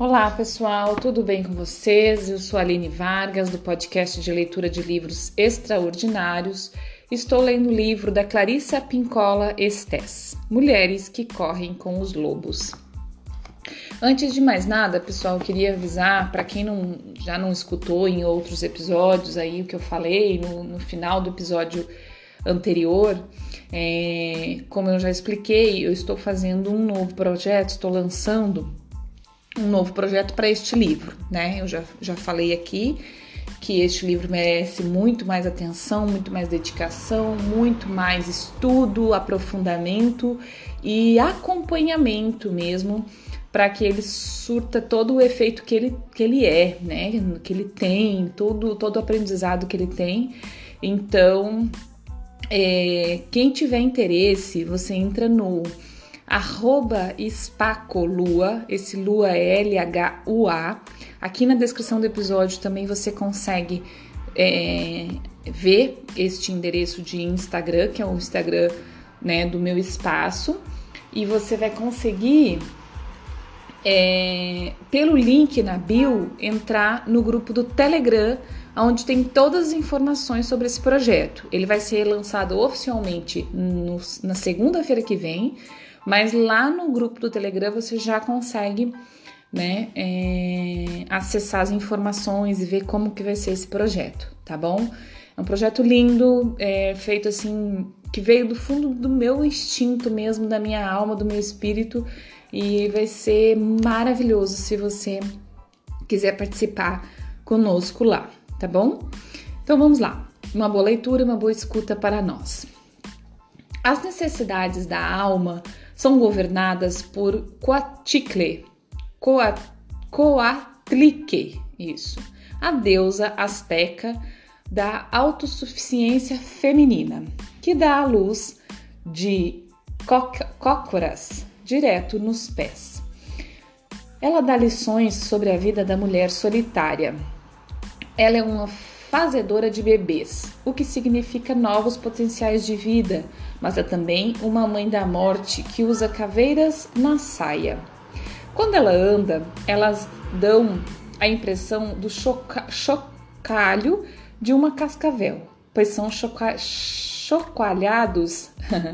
Olá pessoal, tudo bem com vocês? Eu sou Aline Vargas, do podcast de leitura de livros extraordinários. Estou lendo o livro da Clarissa Pincola Estes, Mulheres que Correm com os Lobos. Antes de mais nada, pessoal, queria avisar para quem não, já não escutou em outros episódios aí o que eu falei no, no final do episódio anterior, é, como eu já expliquei, eu estou fazendo um novo projeto, estou lançando um novo projeto para este livro, né? Eu já, já falei aqui que este livro merece muito mais atenção, muito mais dedicação, muito mais estudo, aprofundamento e acompanhamento mesmo para que ele surta todo o efeito que ele, que ele é, né? Que ele tem, todo, todo o aprendizado que ele tem. Então, é, quem tiver interesse, você entra no arroba espacolua, esse lua é L-H-U-A. Aqui na descrição do episódio também você consegue é, ver este endereço de Instagram, que é o Instagram né, do meu espaço, e você vai conseguir, é, pelo link na bio, entrar no grupo do Telegram, onde tem todas as informações sobre esse projeto. Ele vai ser lançado oficialmente no, na segunda-feira que vem mas lá no grupo do Telegram você já consegue né, é, acessar as informações e ver como que vai ser esse projeto, tá bom? É um projeto lindo, é, feito assim, que veio do fundo do meu instinto mesmo, da minha alma, do meu espírito, e vai ser maravilhoso se você quiser participar conosco lá, tá bom? Então vamos lá. Uma boa leitura, uma boa escuta para nós. As necessidades da alma são governadas por Coatlicue, Coatlique, isso, a deusa asteca da autossuficiência feminina, que dá a luz de cócoras direto nos pés. Ela dá lições sobre a vida da mulher solitária. Ela é uma fazedora de bebês, o que significa novos potenciais de vida, mas é também uma mãe da morte que usa caveiras na saia. Quando ela anda, elas dão a impressão do choca chocalho de uma cascavel, pois são chocalhados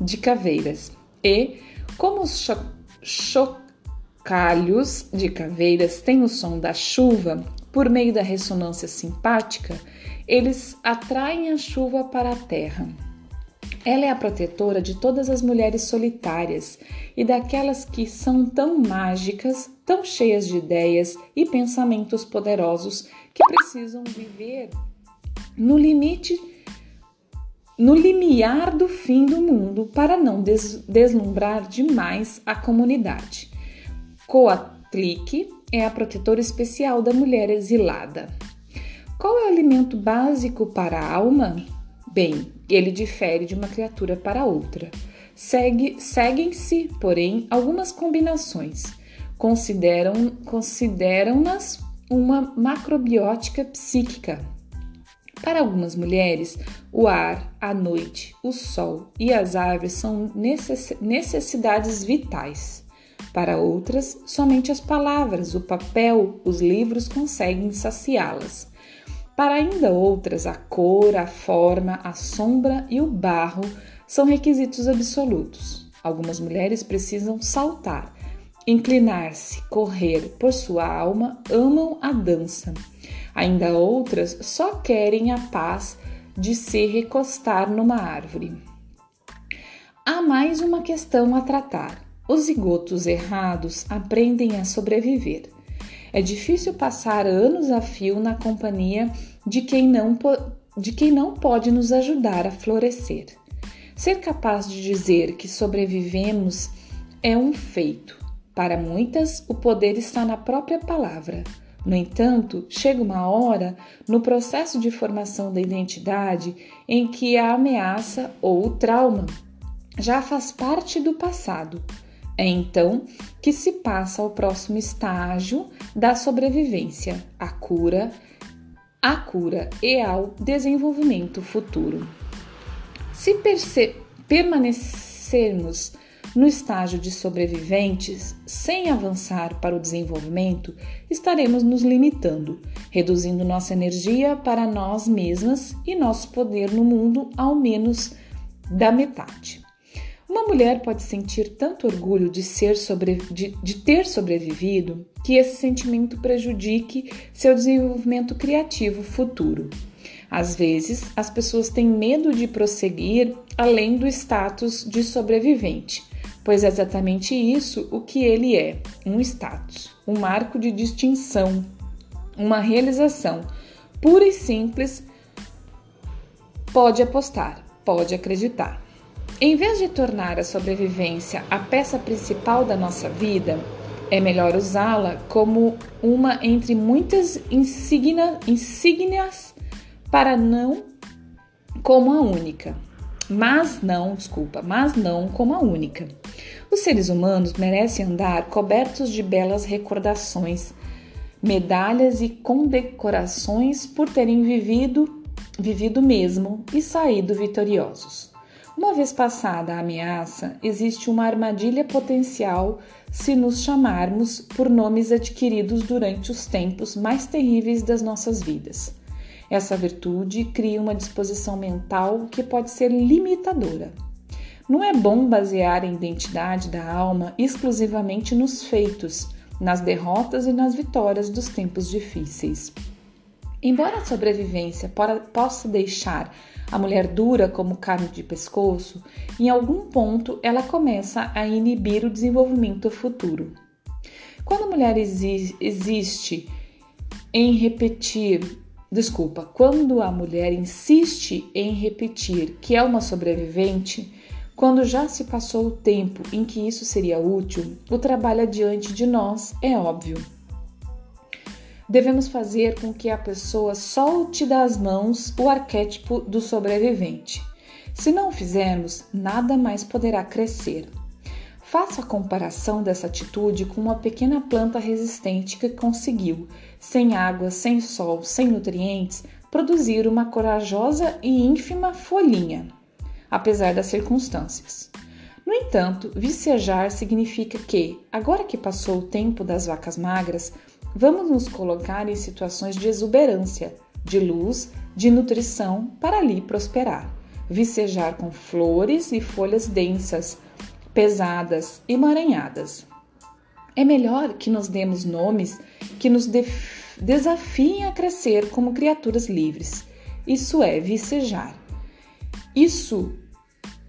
de caveiras. E, como os cho chocalhos de caveiras têm o som da chuva, por meio da ressonância simpática, eles atraem a chuva para a terra. Ela é a protetora de todas as mulheres solitárias e daquelas que são tão mágicas, tão cheias de ideias e pensamentos poderosos que precisam viver no limite no limiar do fim do mundo para não des deslumbrar demais a comunidade. Coatlique é a protetora especial da mulher exilada. Qual é o alimento básico para a alma? Bem, ele difere de uma criatura para outra. Segue, seguem-se, porém, algumas combinações. Consideram, consideram-nas uma macrobiótica psíquica. Para algumas mulheres, o ar, a noite, o sol e as árvores são necessidades vitais. Para outras, somente as palavras, o papel, os livros conseguem saciá-las. Para ainda outras, a cor, a forma, a sombra e o barro são requisitos absolutos. Algumas mulheres precisam saltar, inclinar-se, correr, por sua alma amam a dança. Ainda outras só querem a paz de se recostar numa árvore. Há mais uma questão a tratar. Os zigotos errados aprendem a sobreviver. É difícil passar anos a fio na companhia de quem não, de quem não pode nos ajudar a florescer. Ser capaz de dizer que sobrevivemos é um feito. Para muitas, o poder está na própria palavra. No entanto, chega uma hora no processo de formação da identidade em que a ameaça ou o trauma já faz parte do passado é então que se passa ao próximo estágio da sobrevivência, a cura, a cura e ao desenvolvimento futuro. Se permanecermos no estágio de sobreviventes, sem avançar para o desenvolvimento, estaremos nos limitando, reduzindo nossa energia para nós mesmas e nosso poder no mundo ao menos da metade. Uma mulher pode sentir tanto orgulho de, ser sobre, de, de ter sobrevivido que esse sentimento prejudique seu desenvolvimento criativo futuro. Às vezes, as pessoas têm medo de prosseguir além do status de sobrevivente, pois é exatamente isso o que ele é: um status, um marco de distinção, uma realização pura e simples. Pode apostar, pode acreditar. Em vez de tornar a sobrevivência a peça principal da nossa vida, é melhor usá-la como uma entre muitas insígnias para não como a única. Mas não, desculpa, mas não como a única. Os seres humanos merecem andar cobertos de belas recordações, medalhas e condecorações por terem vivido, vivido mesmo e saído vitoriosos. Uma vez passada a ameaça, existe uma armadilha potencial se nos chamarmos por nomes adquiridos durante os tempos mais terríveis das nossas vidas. Essa virtude cria uma disposição mental que pode ser limitadora. Não é bom basear a identidade da alma exclusivamente nos feitos, nas derrotas e nas vitórias dos tempos difíceis. Embora a sobrevivência possa deixar a mulher dura como carne de pescoço, em algum ponto ela começa a inibir o desenvolvimento futuro. Quando a mulher exi existe em repetir, desculpa, quando a mulher insiste em repetir que é uma sobrevivente, quando já se passou o tempo em que isso seria útil, o trabalho adiante de nós é óbvio devemos fazer com que a pessoa solte das mãos o arquétipo do sobrevivente. Se não fizermos, nada mais poderá crescer. Faça a comparação dessa atitude com uma pequena planta resistente que conseguiu, sem água, sem sol, sem nutrientes, produzir uma corajosa e ínfima folhinha, apesar das circunstâncias. No entanto, vicejar significa que, agora que passou o tempo das vacas magras, vamos nos colocar em situações de exuberância, de luz, de nutrição para ali prosperar, vicejar com flores e folhas densas, pesadas, emaranhadas. É melhor que nos demos nomes que nos desafiem a crescer como criaturas livres. Isso é vicejar. Isso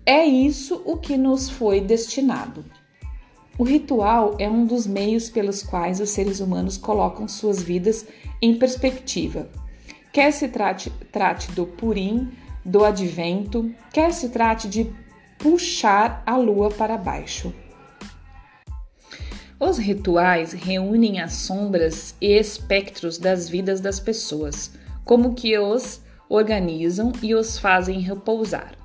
é isso o que nos foi destinado. O ritual é um dos meios pelos quais os seres humanos colocam suas vidas em perspectiva. Quer se trate, trate do Purim, do advento, quer se trate de puxar a lua para baixo. Os rituais reúnem as sombras e espectros das vidas das pessoas, como que os organizam e os fazem repousar.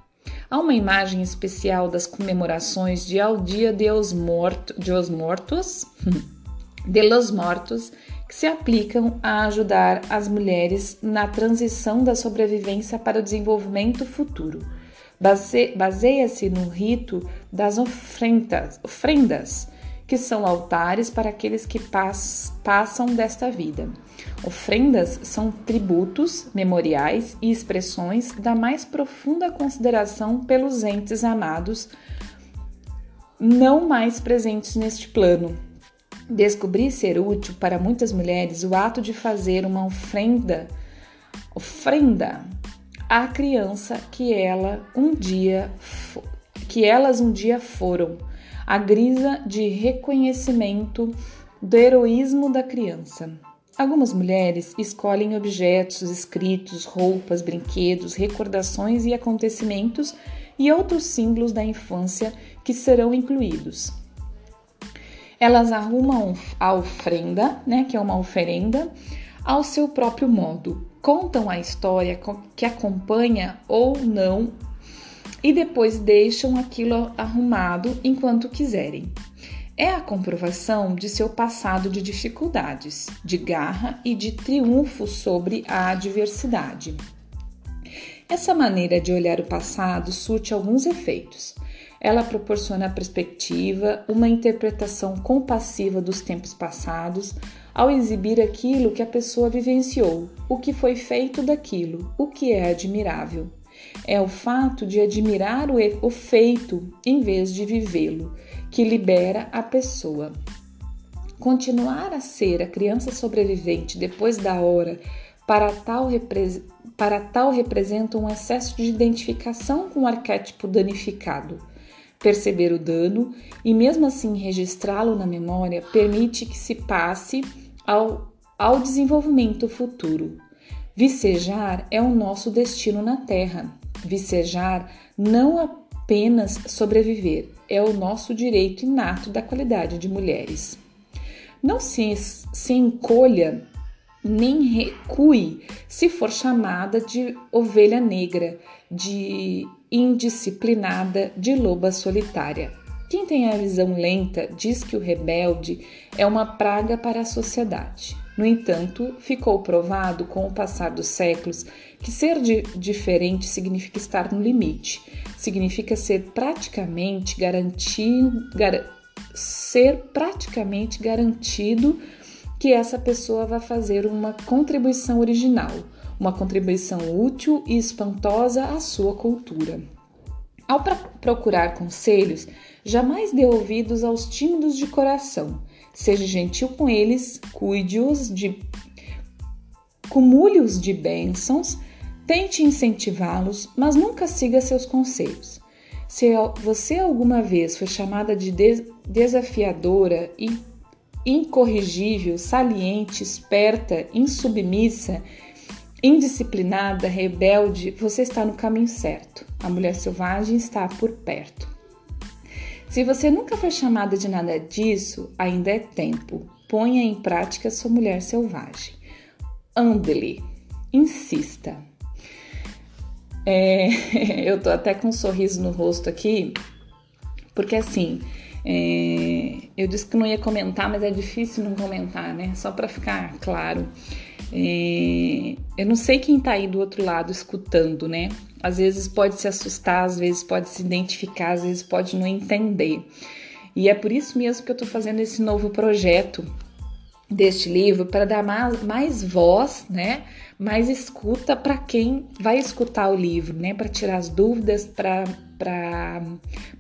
Há uma imagem especial das comemorações de ao dia de os, morto, de os mortos, de los mortos, que se aplicam a ajudar as mulheres na transição da sobrevivência para o desenvolvimento futuro. Baseia-se no rito das ofrendas, ofrendas que são altares para aqueles que pass passam desta vida. Ofrendas são tributos, memoriais e expressões da mais profunda consideração pelos entes amados, não mais presentes neste plano. Descobri ser útil para muitas mulheres o ato de fazer uma ofrenda, ofrenda à criança que ela um dia que elas um dia foram a grisa de reconhecimento do heroísmo da criança. Algumas mulheres escolhem objetos, escritos, roupas, brinquedos, recordações e acontecimentos e outros símbolos da infância que serão incluídos. Elas arrumam a ofrenda, né, que é uma oferenda, ao seu próprio modo. Contam a história que acompanha ou não e depois deixam aquilo arrumado enquanto quiserem. É a comprovação de seu passado de dificuldades, de garra e de triunfo sobre a adversidade. Essa maneira de olhar o passado surte alguns efeitos. Ela proporciona a perspectiva, uma interpretação compassiva dos tempos passados, ao exibir aquilo que a pessoa vivenciou, o que foi feito daquilo, o que é admirável. É o fato de admirar o feito em vez de vivê-lo que libera a pessoa. Continuar a ser a criança sobrevivente depois da hora para tal, para tal representa um excesso de identificação com o arquétipo danificado. Perceber o dano e, mesmo assim, registrá-lo na memória permite que se passe ao, ao desenvolvimento futuro. Vicejar é o nosso destino na Terra. Vicejar não apenas sobreviver, é o nosso direito inato da qualidade de mulheres. Não se, se encolha nem recue se for chamada de ovelha negra, de indisciplinada, de loba solitária. Quem tem a visão lenta diz que o rebelde é uma praga para a sociedade. No entanto, ficou provado com o passar dos séculos que ser diferente significa estar no limite, significa ser praticamente garantido, gar, ser praticamente garantido que essa pessoa vai fazer uma contribuição original, uma contribuição útil e espantosa à sua cultura. Ao procurar conselhos, jamais dê ouvidos aos tímidos de coração. Seja gentil com eles, cuide-os de cumule-os de bênçãos, tente incentivá-los, mas nunca siga seus conselhos. Se você alguma vez foi chamada de desafiadora e incorrigível, saliente, esperta, insubmissa, indisciplinada, rebelde, você está no caminho certo. A mulher selvagem está por perto. Se você nunca foi chamada de nada disso, ainda é tempo. Ponha em prática sua mulher selvagem. Ande-lhe, insista. É, eu tô até com um sorriso no rosto aqui, porque assim, é, eu disse que não ia comentar, mas é difícil não comentar, né? Só para ficar claro. É, eu não sei quem tá aí do outro lado escutando, né? Às vezes pode se assustar, às vezes pode se identificar, às vezes pode não entender. E é por isso mesmo que eu tô fazendo esse novo projeto deste livro para dar mais, mais voz, né? Mais escuta para quem vai escutar o livro, né? Para tirar as dúvidas, para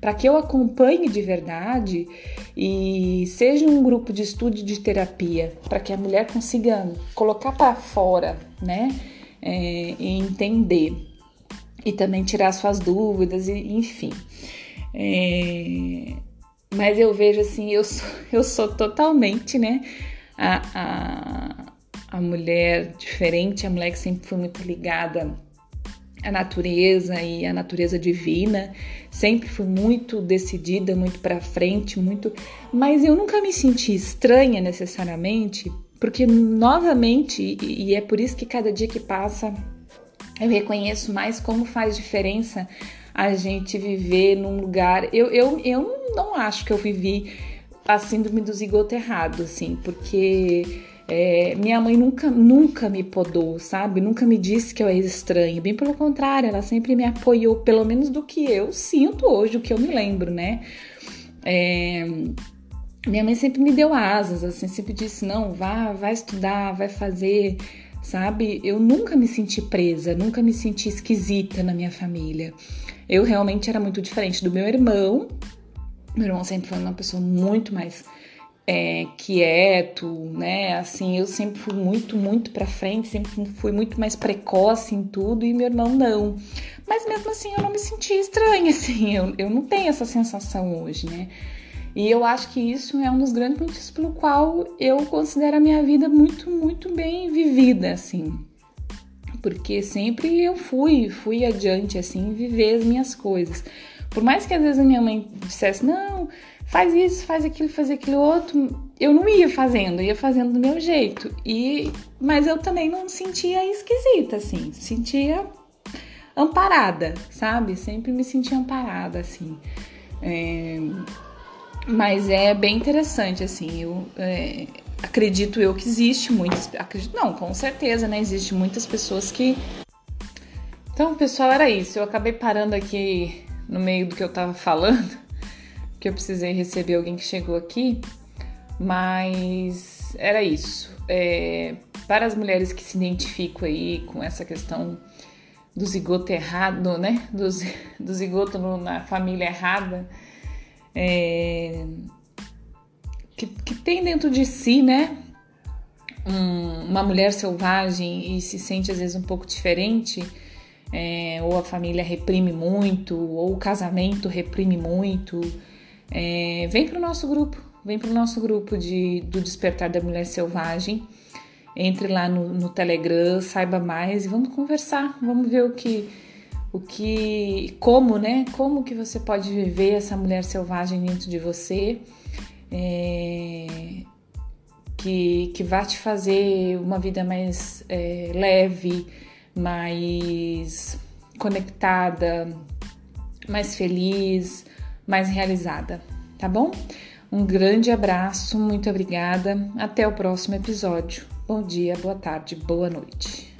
para que eu acompanhe de verdade e seja um grupo de estudo de terapia, para que a mulher consiga colocar para fora, né? É, e entender e também tirar suas dúvidas, e, enfim. É, mas eu vejo assim, eu sou, eu sou totalmente, né? A, a, a mulher diferente, a mulher que sempre foi muito ligada a natureza e a natureza divina. Sempre fui muito decidida, muito para frente, muito, mas eu nunca me senti estranha necessariamente, porque novamente, e é por isso que cada dia que passa eu reconheço mais como faz diferença a gente viver num lugar. Eu, eu, eu não acho que eu vivi a síndrome do zigoto errado, assim, porque é, minha mãe nunca, nunca me podou, sabe? Nunca me disse que eu era estranha. Bem pelo contrário, ela sempre me apoiou, pelo menos do que eu sinto hoje, o que eu me lembro, né? É, minha mãe sempre me deu asas, assim, sempre disse: não, vá, vai estudar, vai fazer, sabe? Eu nunca me senti presa, nunca me senti esquisita na minha família. Eu realmente era muito diferente do meu irmão. Meu irmão sempre foi uma pessoa muito mais é, quieto, né? Assim, eu sempre fui muito, muito para frente, sempre fui muito mais precoce em tudo e meu irmão não. Mas mesmo assim eu não me senti estranha, assim, eu, eu não tenho essa sensação hoje, né? E eu acho que isso é um dos grandes motivos pelo qual eu considero a minha vida muito, muito bem vivida, assim. Porque sempre eu fui, fui adiante, assim, viver as minhas coisas. Por mais que às vezes a minha mãe dissesse, não, faz isso, faz aquilo, faz aquilo outro. Eu não ia fazendo, ia fazendo do meu jeito. E mas eu também não sentia esquisita assim, sentia amparada, sabe? Sempre me sentia amparada assim. É, mas é bem interessante assim. Eu é, acredito eu que existe muitas, acredito não, com certeza, né? Existe muitas pessoas que então, pessoal, era isso. Eu acabei parando aqui no meio do que eu tava falando, que eu precisei receber alguém que chegou aqui, mas era isso. É, para as mulheres que se identificam aí com essa questão do zigoto errado, né? Do, do zigoto na família errada, é, que, que tem dentro de si, né? Um, uma mulher selvagem e se sente às vezes um pouco diferente, é, ou a família reprime muito, ou o casamento reprime muito, é, vem para o nosso grupo, vem para o nosso grupo de, do Despertar da Mulher Selvagem. Entre lá no, no Telegram, saiba mais e vamos conversar, vamos ver o que o que como né? Como que você pode viver essa mulher selvagem dentro de você é, que, que vai te fazer uma vida mais é, leve mais conectada mais feliz mais realizada tá bom? Um grande abraço muito obrigada. Até o próximo episódio. Bom dia boa tarde boa noite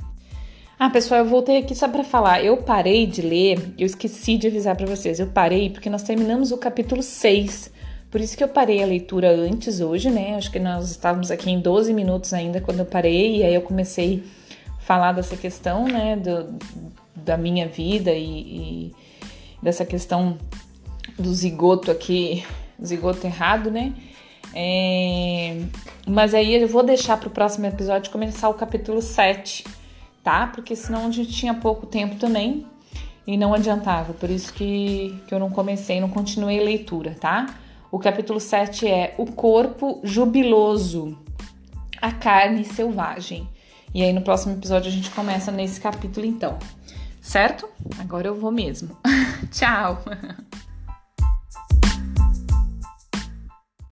ah, pessoal, eu voltei aqui só para falar. Eu parei de ler, eu esqueci de avisar para vocês. Eu parei porque nós terminamos o capítulo 6. Por isso que eu parei a leitura antes hoje, né? Acho que nós estávamos aqui em 12 minutos ainda quando eu parei, e aí eu comecei a falar dessa questão, né, do, da minha vida e, e dessa questão do zigoto aqui, zigoto errado, né? É, mas aí eu vou deixar para o próximo episódio começar o capítulo 7 tá? Porque senão a gente tinha pouco tempo também e não adiantava. Por isso que, que eu não comecei, não continuei a leitura, tá? O capítulo 7 é O Corpo Jubiloso, a Carne Selvagem. E aí no próximo episódio a gente começa nesse capítulo então. Certo? Agora eu vou mesmo. Tchau!